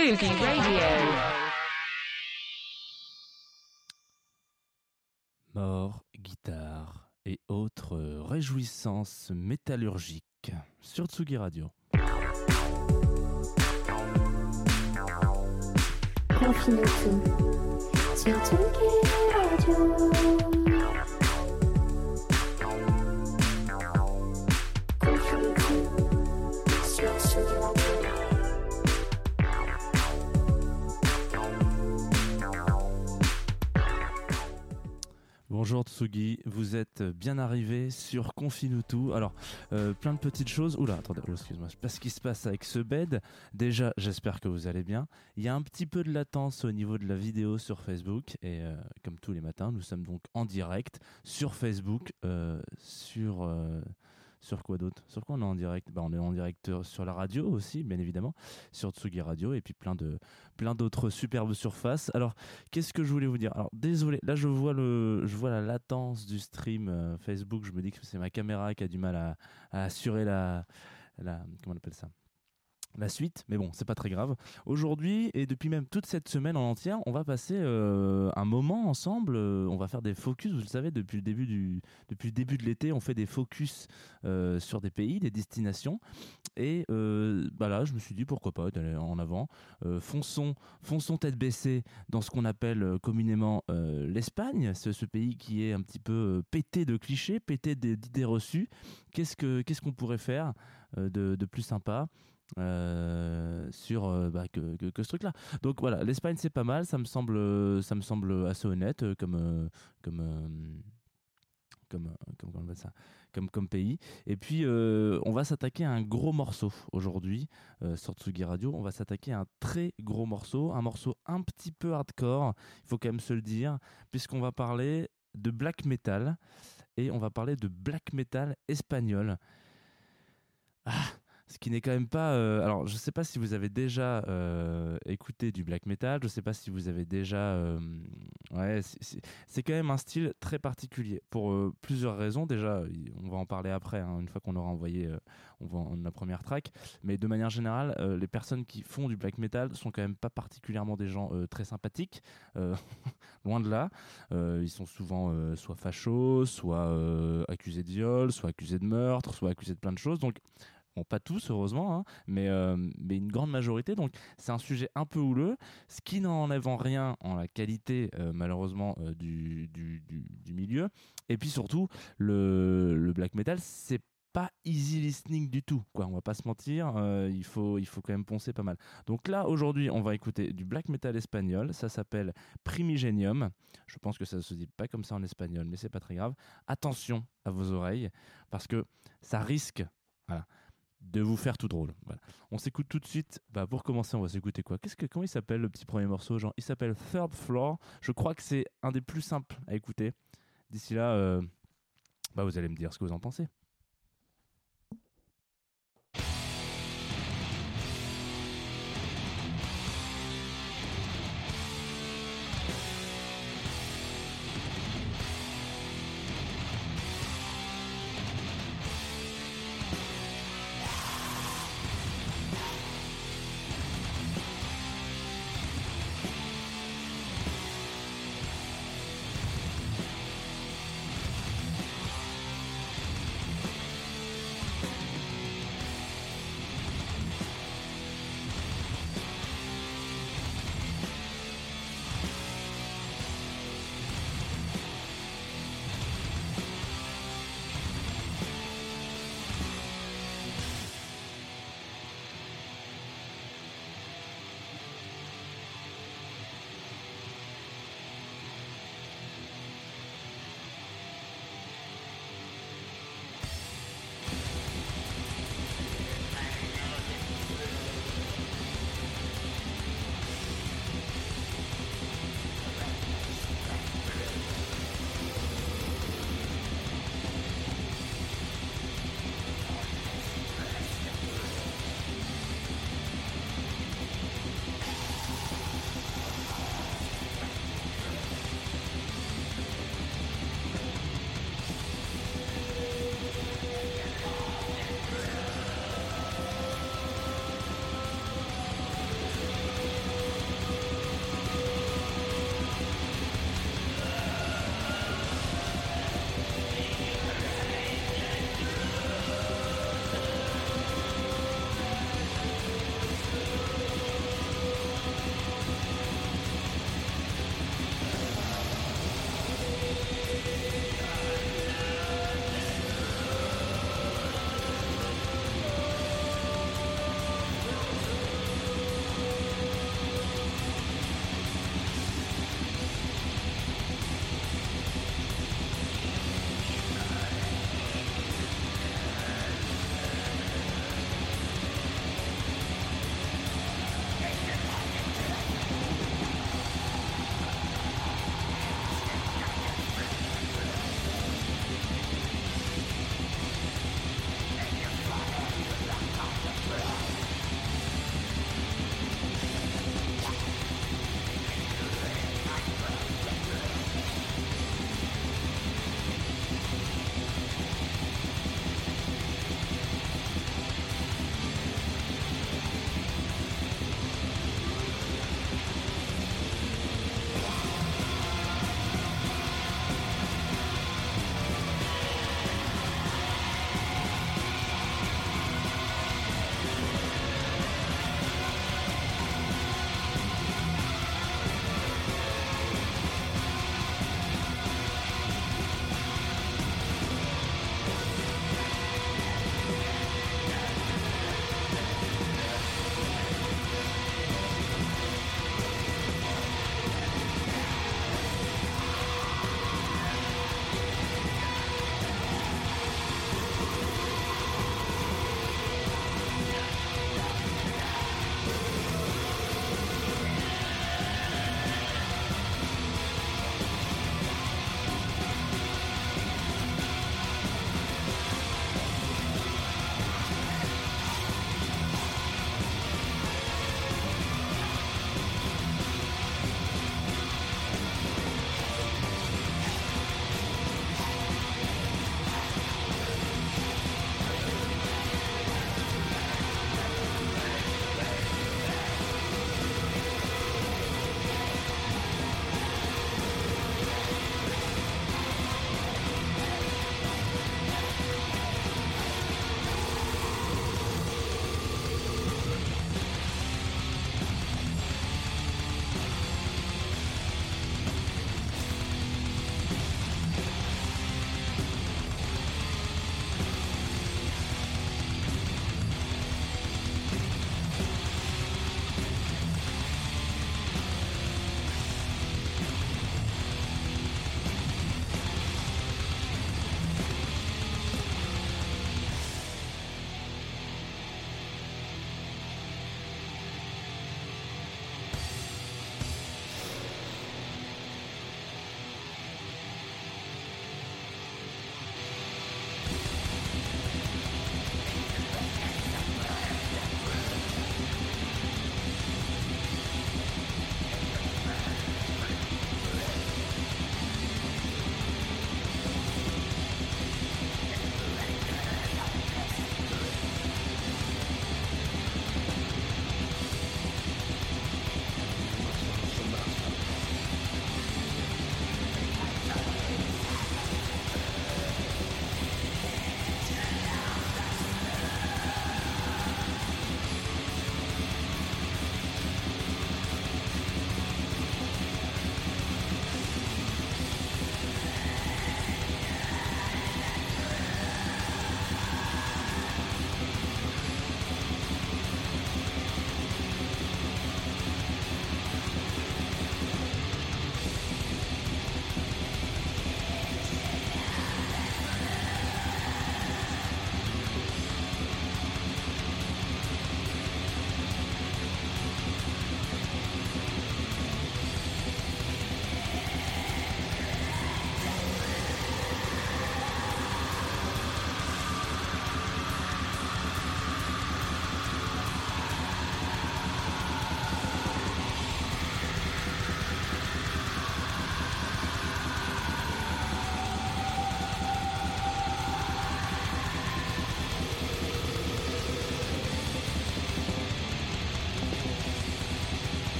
Radio. Mort, guitare et autres réjouissances métallurgiques sur Tsugi Radio. Confine-tout sur Tsugi Radio. Bonjour Tsugi, vous êtes bien arrivé sur Confinutu. Alors, euh, plein de petites choses. Oula, attendez, oh, excuse-moi, je sais pas ce qui se passe avec ce bed. Déjà, j'espère que vous allez bien. Il y a un petit peu de latence au niveau de la vidéo sur Facebook. Et euh, comme tous les matins, nous sommes donc en direct sur Facebook, euh, sur. Sur quoi d'autre? Sur quoi on est en direct? Bah, On est en direct euh, sur la radio aussi, bien évidemment, sur Tsugi Radio, et puis plein de plein d'autres superbes surfaces. Alors, qu'est-ce que je voulais vous dire? Alors, désolé, là je vois le, je vois la latence du stream euh, Facebook. Je me dis que c'est ma caméra qui a du mal à, à assurer la, la, comment on appelle ça? La suite, mais bon, c'est pas très grave. Aujourd'hui et depuis même toute cette semaine en entière, on va passer euh, un moment ensemble. euh, on va faire des focus. Vous le savez, depuis le début de l'été, on fait des focus euh, sur des pays, des destinations. Et bah là, je me suis dit pourquoi pas d'aller en avant. Fonçons, fonçons tête baissée dans ce qu'on appelle communément l'Espagne, ce, pays qui est un petit peu pété de clichés, pété d'idées reçues. Qu'est-ce que qu'est-ce qu'on pourrait faire de plus sympa? Euh, sur euh, bah, que, ce truc-là. Donc voilà, l'Espagne c'est pas mal, ça me semble, euh, ça me semble assez honnête comme comme comme comme, ça comme, comme pays. Et puis, on va s'attaquer à un gros morceau aujourd'hui euh, sur Tsugi Radio. On va s'attaquer à un très gros morceau, un morceau un petit peu hardcore, il faut quand même se le dire, puisqu'on va parler de black metal et on va parler de black metal espagnol. Ah, ce qui n'est quand même pas. euh, alors, je ne sais pas si vous avez déjà euh, écouté du black metal. Je ne sais pas si vous avez déjà. euh, ouais, c'est- quand même un style très particulier pour plusieurs raisons. Déjà, on va en parler après, hein, une fois qu'on aura envoyé on va la première track. Mais de manière générale, les personnes qui font du black metal sont quand même pas particulièrement des gens très sympathiques. loin de là. Ils sont souvent soit fachos, soit accusés de viol, soit accusés de meurtre, soit accusés de plein de choses. Donc, bon, pas tous, heureusement, hein, mais, euh, mais une grande majorité. Donc, c'est un sujet un peu houleux, ce qui n'enlève en rien en la qualité, euh, malheureusement, euh, du, du, du- milieu. Et puis surtout, le, le black metal, c'est pas easy listening du tout, quoi. On va pas se mentir, il faut il faut quand même poncer pas mal. Donc là aujourd'hui, on va écouter du black metal espagnol, ça s'appelle Primigenium. Je pense que ça se dit pas comme ça en espagnol, mais c'est pas très grave. Attention à vos oreilles parce que ça risque de vous faire tout drôle. On s'écoute tout de suite. Bah, pour commencer, on va s'écouter quoi? Qu'est-ce que comment il s'appelle le petit premier morceau? Genre, il s'appelle Third Floor. Je crois que c'est un des plus simples à écouter. D'ici là, euh, bah, vous allez me dire ce que vous en pensez.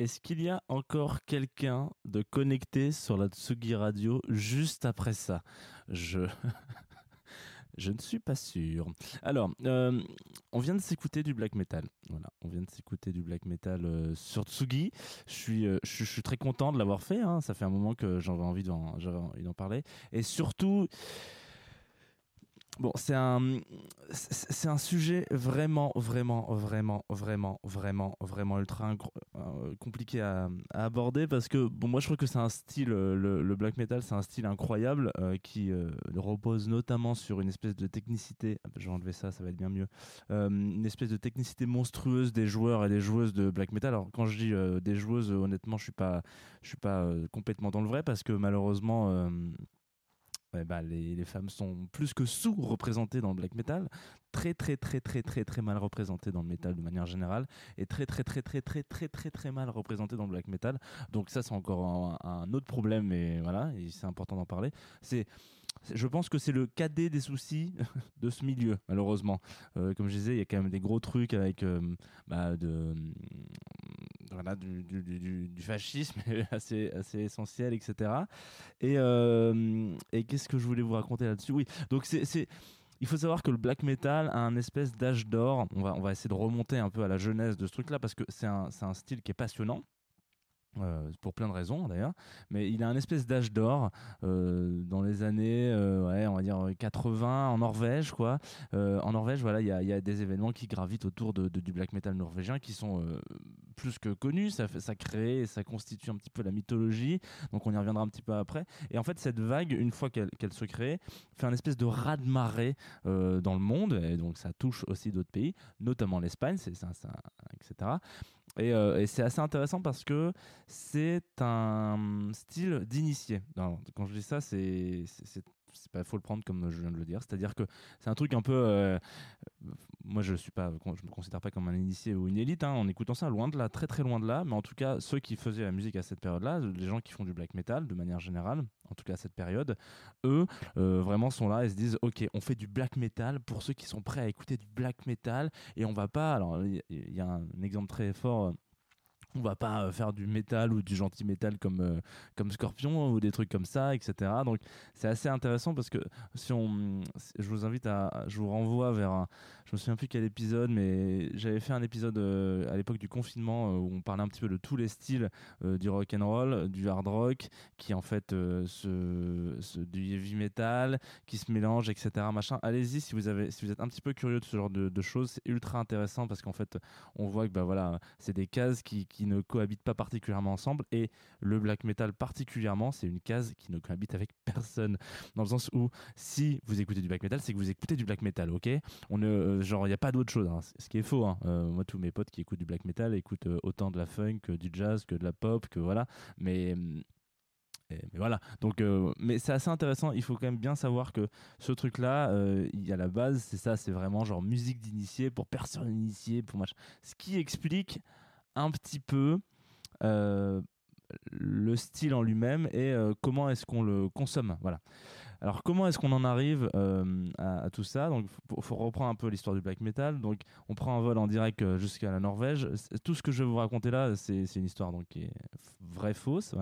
Est-ce qu'il y a encore quelqu'un de connecté sur la Tsugi Radio juste après ça? Je. Je ne suis pas sûr. Alors, euh, on vient de s'écouter du black metal. Voilà, on vient de s'écouter du black metal euh, sur Tsugi. Je suis, euh, je, suis très content de l'avoir fait. hein. Ça fait un moment que j'avais envie d'en, j'avais envie d'en parler. Et surtout, bon, c'est un, c'est un sujet vraiment, vraiment, vraiment, vraiment, vraiment, vraiment ultra euh, compliqué à, aborder parce que, bon, moi je trouve que c'est un style, euh, le, black metal, c'est un style incroyable euh, qui repose notamment sur une espèce de technicité. Ah, Je vais enlever ça, ça va être bien mieux. Une espèce de technicité monstrueuse des joueurs et des joueuses de black metal. Alors quand je dis des joueuses, honnêtement, je suis pas, je suis pas complètement dans le vrai parce que malheureusement. Ouais, bah, les, les femmes sont plus que sous-représentées dans le black metal, très très très très très très mal représentées dans le metal de manière générale, et très très très très très très très très mal représentées dans le black metal. Donc ça c'est encore un, autre problème, et voilà, et c'est important d'en parler. C'est- je pense que c'est le cadet des soucis de ce milieu, malheureusement. Euh, comme je disais, il y a quand même des gros trucs avec euh, bah, de, voilà, du, fascisme assez, assez essentiel, etc. Et, euh, et qu'est-ce que je voulais vous raconter là-dessus? Oui, donc c'est. Il faut savoir que le black metal a un espèce d'âge d'or. On va, on va essayer de remonter un peu à la jeunesse de ce truc-là parce que c'est un, un style qui est passionnant. euh, pour plein de raisons d'ailleurs, mais il a un espèce d'âge d'or euh, dans les années, on va dire 80 en Norvège, quoi. En Norvège, voilà, il y a, y a des événements qui gravitent autour de, du black metal norvégien qui sont plus que connus. Ça, fait- ça crée, ça constitue un petit peu la mythologie. Donc on y reviendra un petit peu après. Et en fait, cette vague, une fois qu'elle se crée, fait un espèce de raz-de-marée euh, dans le monde. Et donc ça touche aussi d'autres pays, notamment l'Espagne, etc. Et, euh, et c'est assez intéressant parce que c'est un style d'initié. Quand je dis ça, c'est c'est- pas faut le prendre comme je viens de le dire. C'est-à-dire que c'est un truc un peu. euh, moi, je suis pas, je me considère pas comme un initié ou une élite hein, en écoutant ça, loin de là, très très loin de là. Mais en tout cas, ceux qui faisaient la musique à cette période-là, les gens qui font du black metal de manière générale, en tout cas à cette période, eux euh, vraiment sont là et se disent ok, on fait du black metal pour ceux qui sont prêts à écouter du black metal et on va pas. Alors, il y a un exemple très fort. On va pas euh, faire du métal ou du gentil métal comme euh, comme Scorpion ou des trucs comme ça, etc. Donc c'est assez intéressant parce que si on, je vous invite à, je vous renvoie vers un, je me souviens plus quel épisode, mais j'avais fait un épisode euh, à l'époque du confinement où on parlait un petit peu de tous les styles du rock and roll, du hard rock, qui en fait se, du heavy metal, qui se mélange, etc. Machin. Allez-y si vous si vous êtes un petit peu curieux de ce genre de, choses, c'est ultra intéressant parce qu'en fait on voit que bah voilà, c'est des cases qui ne cohabitent pas particulièrement ensemble et le black metal particulièrement, c'est une case qui ne cohabite avec personne dans le sens où si vous écoutez du black metal, c'est que vous écoutez du black metal, ok? On ne, euh, genre, il n'y a pas d'autre chose, hein. ce qui est faux. hein. Euh, moi, tous mes potes qui écoutent du black metal écoutent euh, autant de la funk, que du jazz, que de la pop, que voilà. Mais. mais voilà, donc, mais c'est assez intéressant. Il faut quand même bien savoir que ce truc-là, il y a la base, c'est ça, c'est vraiment genre musique d'initié pour personne initiée, pour machin. Ce qui explique un petit peu euh, le style en lui-même et euh, comment est-ce qu'on le consomme. Voilà. Alors comment est-ce qu'on en arrive euh, à, tout ça? Donc faut reprendre un peu l'histoire du black metal. Donc on prend un vol en direct euh, jusqu'à la Norvège. Tout ce que je vais vous raconter là, c'est une histoire donc qui est vraie fausse.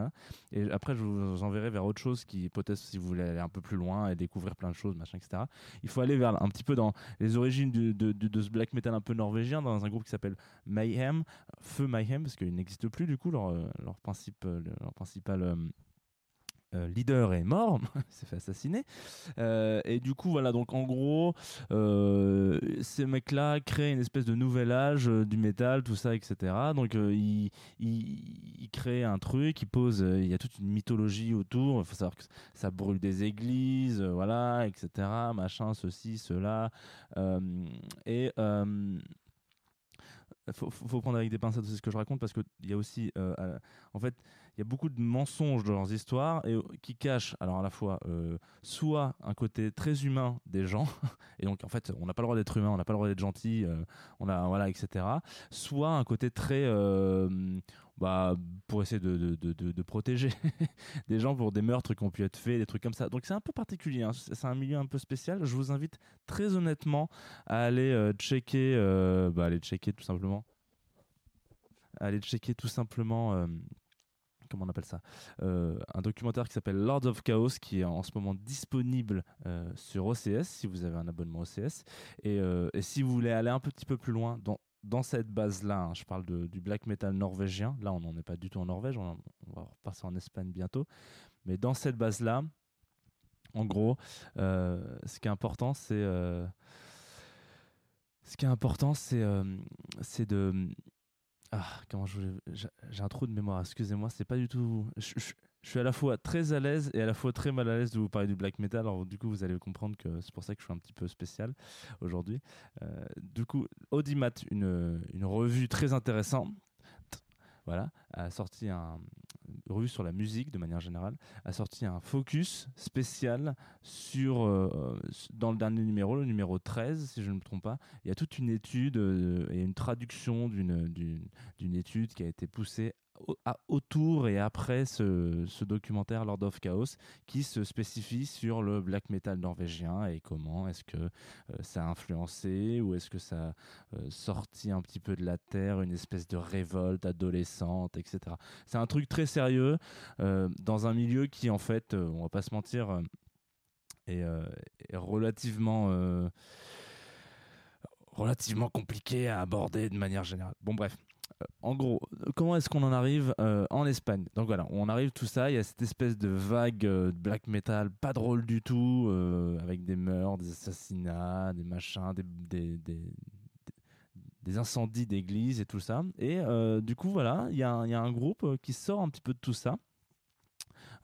Et après je vous enverrai vers autre chose qui peut-être si vous voulez aller un peu plus loin et découvrir plein de choses, machin, etc. Il faut aller vers un petit peu dans les origines de, de- ce black metal un peu norvégien dans un groupe qui s'appelle Mayhem, Feu Mayhem parce qu'il n'existe plus du coup leur, euh, leur, principe, leur principal leader est mort, s'est fait assassiner. Euh, et du coup, voilà, donc en gros, euh, ces mecs-là créent une espèce de nouvel âge euh, du métal, tout ça, etc. Donc euh, ils, créent un truc, ils posent, euh, il y a toute une mythologie autour, il faut savoir que ça brûle des églises, euh, voilà, etc. Machin, ceci, cela. Euh, et. Faut, faut prendre avec des pincettes ce que je raconte parce qu'il y a aussi, euh, en fait, il y a beaucoup de mensonges dans leurs histoires et euh, qui cachent, alors à la fois, euh, soit un côté très humain des gens, et donc en fait, on n'a pas le droit d'être humain, on n'a pas le droit d'être gentil, on a, voilà, etc. Soit un côté très, bah, pour essayer de, de, de, de- protéger des gens pour des meurtres qui ont pu être faits, des trucs comme ça. Donc c'est un peu particulier, hein. c'est un milieu un peu spécial. Je vous invite très honnêtement à aller euh, checker, euh, bah, aller checker tout simplement allez checker tout simplement. euh, Comment on appelle ça Un documentaire qui s'appelle Lords of Chaos, qui est en ce moment disponible sur OCS, si vous avez un abonnement OCS. Et, et si vous voulez aller un petit peu plus loin dans, dans cette base-là, hein, je parle du black metal norvégien. Là, on n'en est pas du tout en Norvège, on, va repasser en Espagne bientôt. Mais dans cette base-là, en gros, euh, ce qui est important, c'est euh, ce qui est important, c'est euh, c'est de ah comment je j'ai un trou de mémoire. Excusez-moi, c'est pas du tout. Je suis à la fois très à l'aise et à la fois très mal à l'aise de vous parler du black metal. Du coup, vous allez comprendre que c'est pour ça que je suis un petit peu spécial aujourd'hui. Euh, du coup, Audimat, une, revue très intéressante. Voilà, a sorti un une revue sur la musique de manière générale, a sorti un focus spécial sur euh, dans le dernier numéro, le numéro 13 si je ne me trompe pas, il y a toute une étude euh, et une traduction d'une d'une étude qui a été poussée autour et après ce, documentaire Lord of Chaos qui se spécifie sur le black metal norvégien et comment est-ce que euh, ça a influencé ou est-ce que ça a euh, sorti un petit peu de la terre une espèce de révolte adolescente etc c'est un truc très sérieux euh, dans un milieu qui en fait on va pas se mentir est, est relativement relativement compliqué à aborder de manière générale. Bon bref, en gros, comment est-ce qu'on en arrive euh, en Espagne? Donc voilà, on arrive tout ça, il y a cette espèce de vague euh, de black metal pas drôle du tout, euh, avec des meurtres, des assassinats, des machins, des, incendies d'églises et tout ça. Et euh, du coup, voilà, il y, a un- il y a un groupe qui sort un petit peu de tout ça.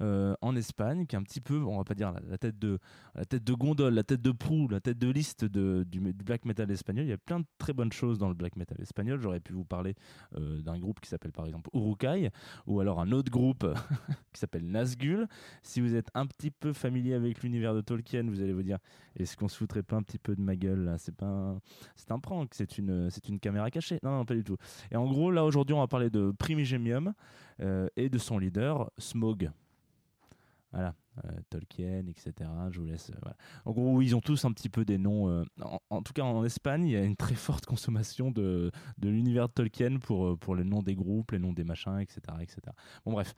Euh, en Espagne, qui est un petit peu, on va pas dire la, tête de la tête de gondole, la tête de proue, la tête de liste de, du, black metal espagnol. Il y a plein de très bonnes choses dans le black metal espagnol. J'aurais pu vous parler euh, d'un groupe qui s'appelle par exemple Urukai, ou alors un autre groupe qui s'appelle Nazgul. Si vous êtes un petit peu familier avec l'univers de Tolkien, vous allez vous dire est-ce qu'on se foutrait pas un petit peu de ma gueule là? C'est pas, un- c'est un prank, c'est une, c'est une caméra cachée. Non, pas du tout. Et en gros, là aujourd'hui, on va parler de Primigenium euh, et de son leader Smog. Voilà, euh, Tolkien, etc. Je vous laisse. euh. En gros, ils ont tous un petit peu des noms. euh, en, tout cas, en Espagne, il y a une très forte consommation de, de l'univers de Tolkien pour, pour les noms des groupes, les noms des machins, etc. etc. Bon, bref.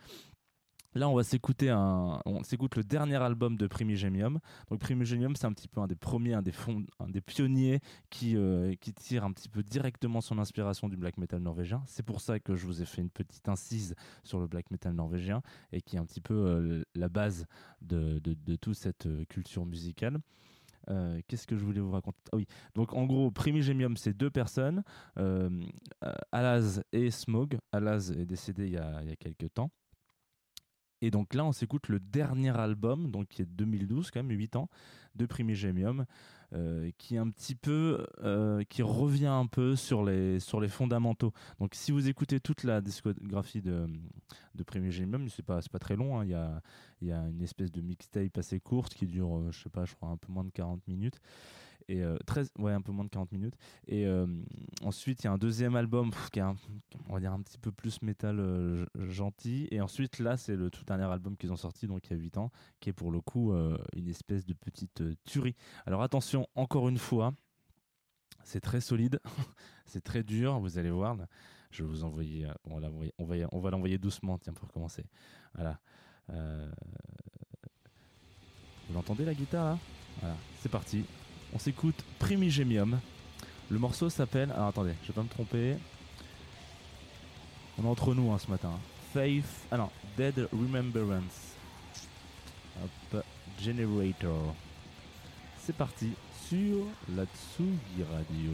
Là, on va s'écouter s'écoute le dernier album de Primigenium. Donc Primigenium, c'est un petit peu un des premiers, un des pionniers qui euh, qui tire un petit peu directement son inspiration du black metal norvégien. C'est pour ça que je vous ai fait une petite incise sur le black metal norvégien et qui est un petit peu euh, la base de, toute cette euh, culture musicale. Qu'est-ce que je voulais vous raconter? Ah oui, donc en gros, Primigenium, c'est deux personnes, Alaz et Smog. Alaz est décédé il y a, il y a quelques temps. Et donc là, on s'écoute le dernier album, donc qui est de 2012, quand même 8 ans, de Primigenium, euh, qui un petit peu, euh, qui revient un peu sur les, sur les fondamentaux. Donc si vous écoutez toute la discographie de, de Primigenium, c'est pas, pas très long, hein, il y, a, y a une espèce de mixtape assez courte qui dure, euh, je sais pas, je crois un peu moins de 40 minutes. Et euh, 13, ouais, un peu moins de 40 minutes. Et euh, ensuite, il y a un deuxième album qui est, un, on va dire, un petit peu plus métal euh, gentil. Et ensuite, là, c'est le tout dernier album qu'ils ont sorti, donc il y a 8 ans, qui est pour le coup euh, une espèce de petite euh, tuerie. Alors attention, encore une fois, c'est très solide, c'est très dur, vous allez voir. Je vais vous envoyer, euh, on va l'envoyer- on va, l'envoyer doucement, tiens, pour commencer. Voilà. Euh, Vous l'entendez la guitare là? Voilà, c'est parti. On s'écoute Primigenium. Le morceau s'appelle. Alors attendez, je vais pas me tromper. On est entre nous hein, ce matin. Faith. Ah non, Dead Remembrance. Hop, Generator. C'est parti sur la Tsugi Radio.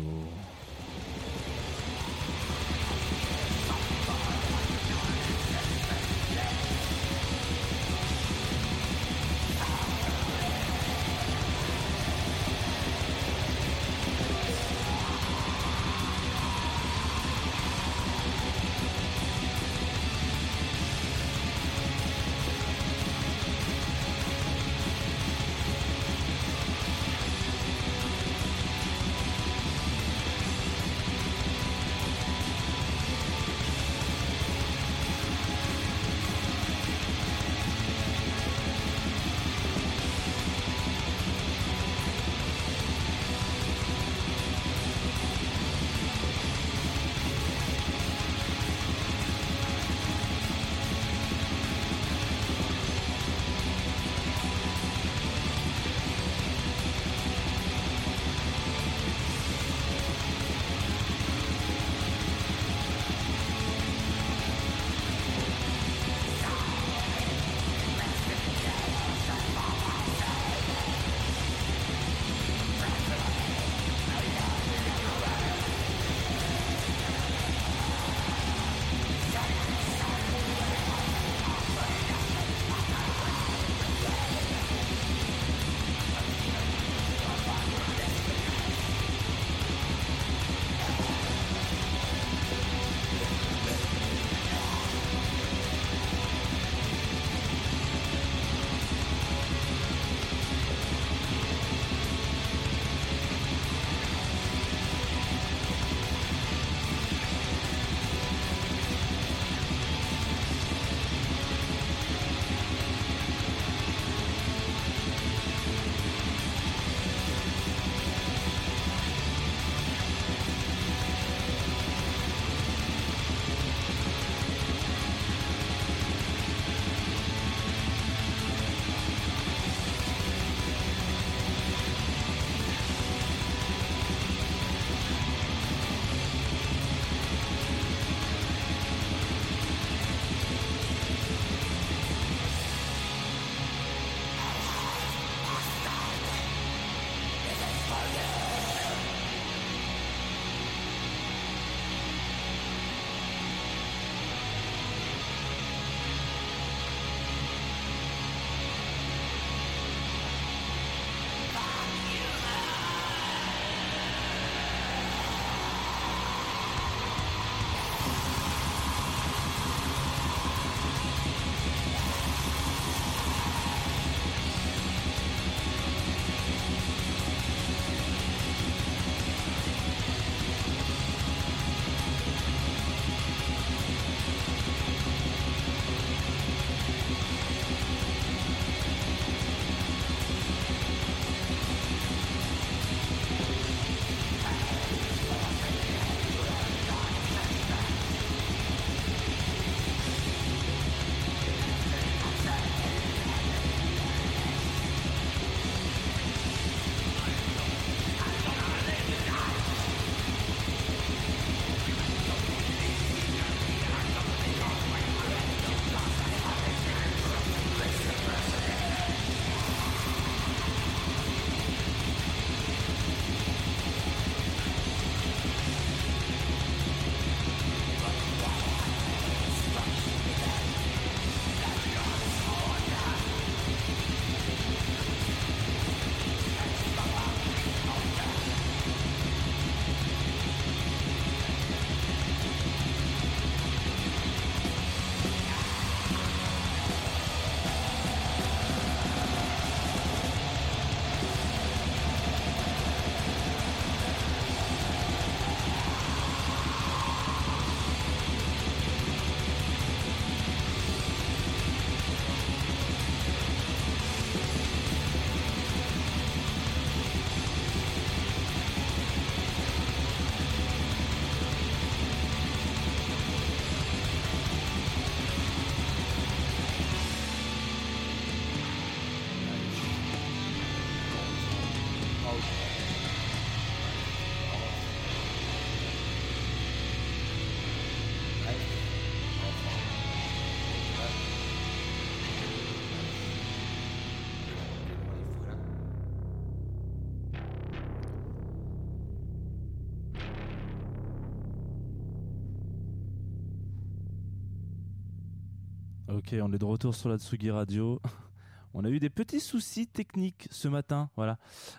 Ok, on est de retour sur la Tsugi Radio. On a eu des petits soucis techniques ce matin. Voilà,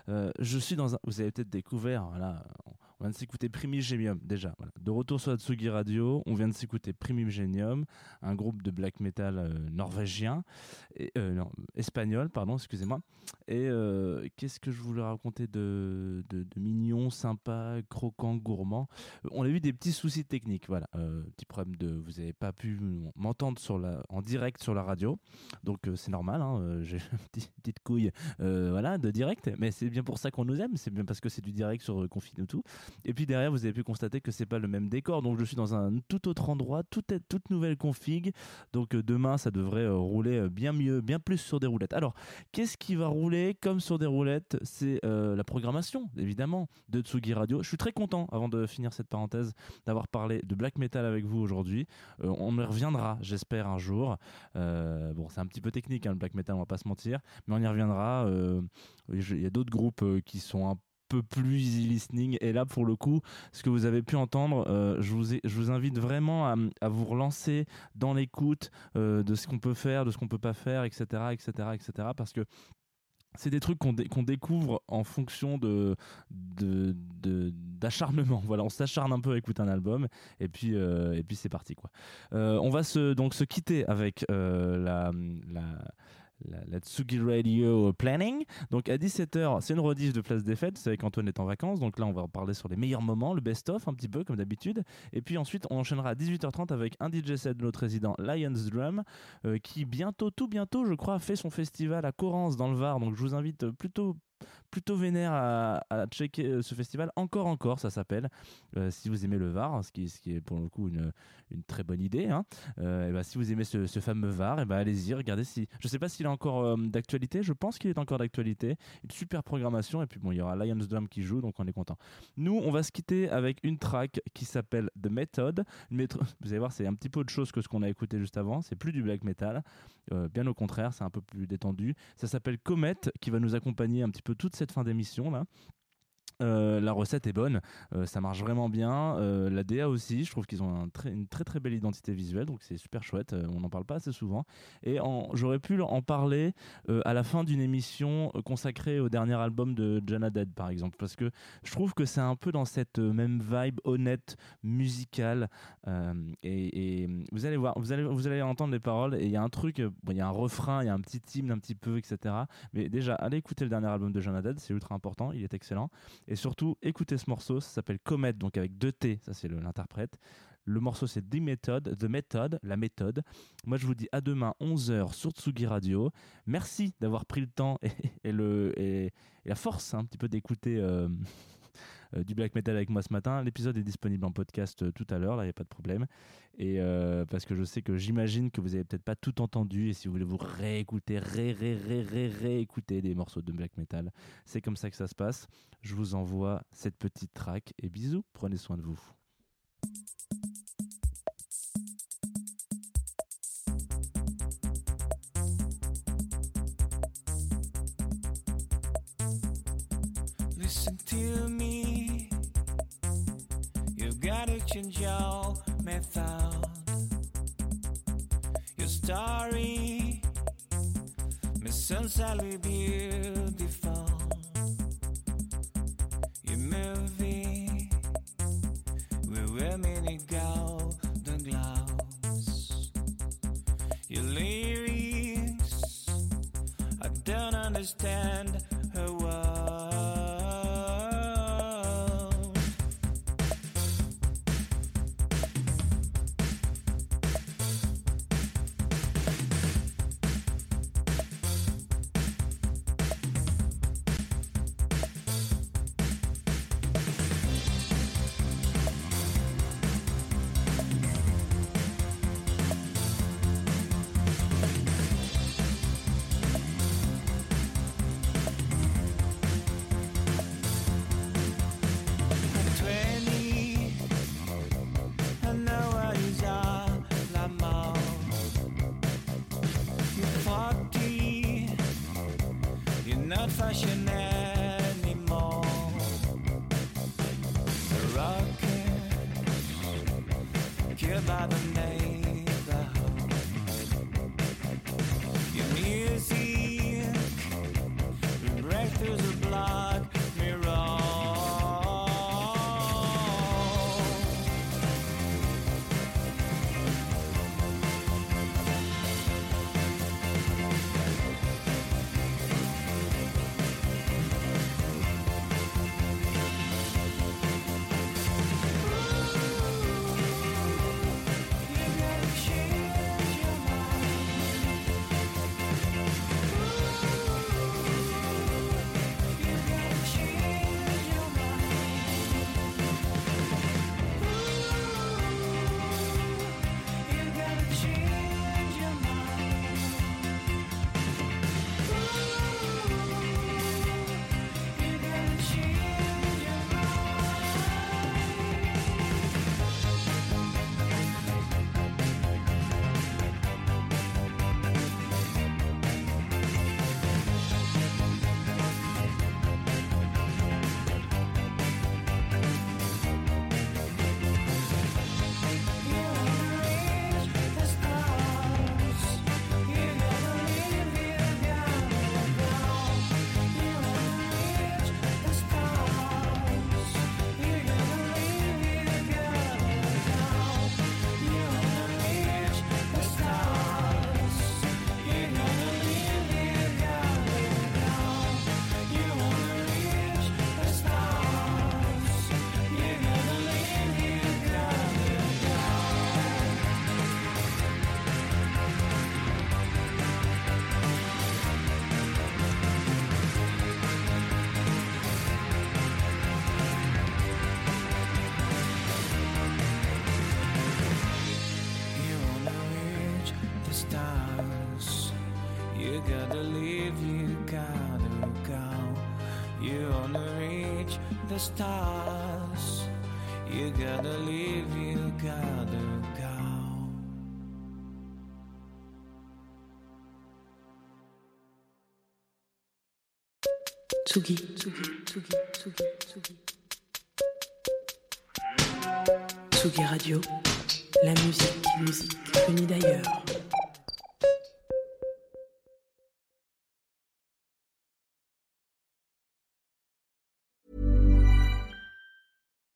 Euh, je suis dans un. Vous avez peut-être découvert. Voilà, on vient de s'écouter Primigenium déjà. De retour sur la Tsugi Radio, on vient de s'écouter Primigenium, un groupe de black metal euh, norvégien, euh, espagnol, pardon, excusez-moi. Et euh, qu'est-ce que je voulais raconter de, de, mignon, sympa, croquant, gourmand? On a eu des petits soucis techniques. Voilà, petit problème de. Vous n'avez pas pu m'entendre en direct sur la radio. Donc c'est normal, hein, j'ai une petite, couille voilà, de direct, mais c'est bien pour ça qu'on nous aime, c'est bien parce que c'est du direct sur Confine tout. Et puis derrière, vous avez pu constater que c'est pas le même décor, donc je suis dans un tout autre endroit, toute, nouvelle config, donc euh, demain ça devrait euh, rouler euh, bien mieux, bien plus sur des roulettes. Alors, qu'est-ce qui va rouler comme sur des roulettes? C'est la programmation, évidemment, de Tsugi Radio. Je suis très content, avant de finir cette parenthèse, d'avoir parlé de black metal avec vous aujourd'hui. On y reviendra, j'espère, un jour. Bon, c'est un petit peu technique, hein, le black metal, on va pas se mentir, mais on y reviendra. Il y a d'autres groupes qui sont un peu plus easy listening. Et là pour le coup ce que vous avez pu entendre euh, je, vous je vous invite vraiment à, vous relancer dans l'écoute euh, de ce qu'on peut faire de ce qu'on peut pas faire etc etc etc parce que c'est des trucs qu'on dé- découvre en fonction de de- de- d'acharnement. Voilà on s'acharne un peu à écouter un album et puis euh, et puis c'est parti quoi. On va se donc se quitter avec la la, la Tsugi Radio Planning. Donc à 17h, c'est une rediff de Place des Fêtes. Vous savez qu'Antoine est en vacances. Donc là, on va parler sur les meilleurs moments, le best-of un petit peu comme d'habitude. Et puis ensuite, on enchaînera à 18h30 avec un DJ set de notre résident Lions Drum euh, qui bientôt, tout bientôt, je crois, fait son festival à Corrance dans le Var. Donc je vous invite plutôt plutôt vénère à, checker euh, ce festival. Encore encore ça s'appelle Euh, si vous aimez le Var ce qui, ce qui est pour le coup une, une très bonne idée hein. Euh, et ben, si vous aimez ce, fameux Var ben, allez-y regardez si je sais pas s'il est encore d'actualité je pense qu'il est encore d'actualité. Une super programmation et puis bon il y aura Lions Drum qui joue donc on est content. Nous on va se quitter avec une track qui s'appelle The Method. Vous allez voir c'est un petit peu autre chose que ce qu'on a écouté juste avant. C'est plus du black metal. Bien au contraire c'est un peu plus détendu. Ça s'appelle Comet qui va nous accompagner un petit peu toute cette fin d'émission là Euh, la recette est bonne, euh, ça marche vraiment bien. Euh, la DA aussi, je trouve qu'ils ont une très très belle identité visuelle, donc c'est super chouette. On n'en parle pas assez souvent. Et j'aurais pu en parler à la fin d'une émission consacrée au dernier album de Jana Dead, par exemple, parce que je trouve que c'est un peu dans cette même vibe honnête, musicale. et, vous allez voir, vous allez, vous allez entendre les paroles, et il y a un truc, il y a un refrain, il y a un petit hymne un petit peu, etc. Mais déjà, allez écouter le dernier album de Jana Dead, c'est ultra important, il est excellent. Et surtout, écoutez ce morceau, ça s'appelle Comet, donc avec deux T, ça c'est l'interprète. Le morceau c'est The Method, The Method, la méthode. Moi je vous dis à demain 11h sur Tsugi Radio. Merci d'avoir pris le temps et, le, et, la force hein, un petit peu d'écouter euh, du black metal avec moi ce matin. L'épisode est disponible en podcast euh, tout à l'heure, là il n'y a pas de problème. Et euh, parce que je sais que j'imagine que vous avez peut-être pas tout entendu et si vous voulez vous réécouter, ré, ré, ré, ré, réécouter des morceaux de black metal, c'est comme ça que ça se passe. Je vous envoie cette petite track et bisous, prenez soin de vous. Sunset, beautiful. You move me, we will. The stars. You gotta leave, you gotta go. Tsugi, Tsugi, Tsugi, Tsugi, Tsugi. Tsugi Radio, la musique, musique venue d'ailleurs.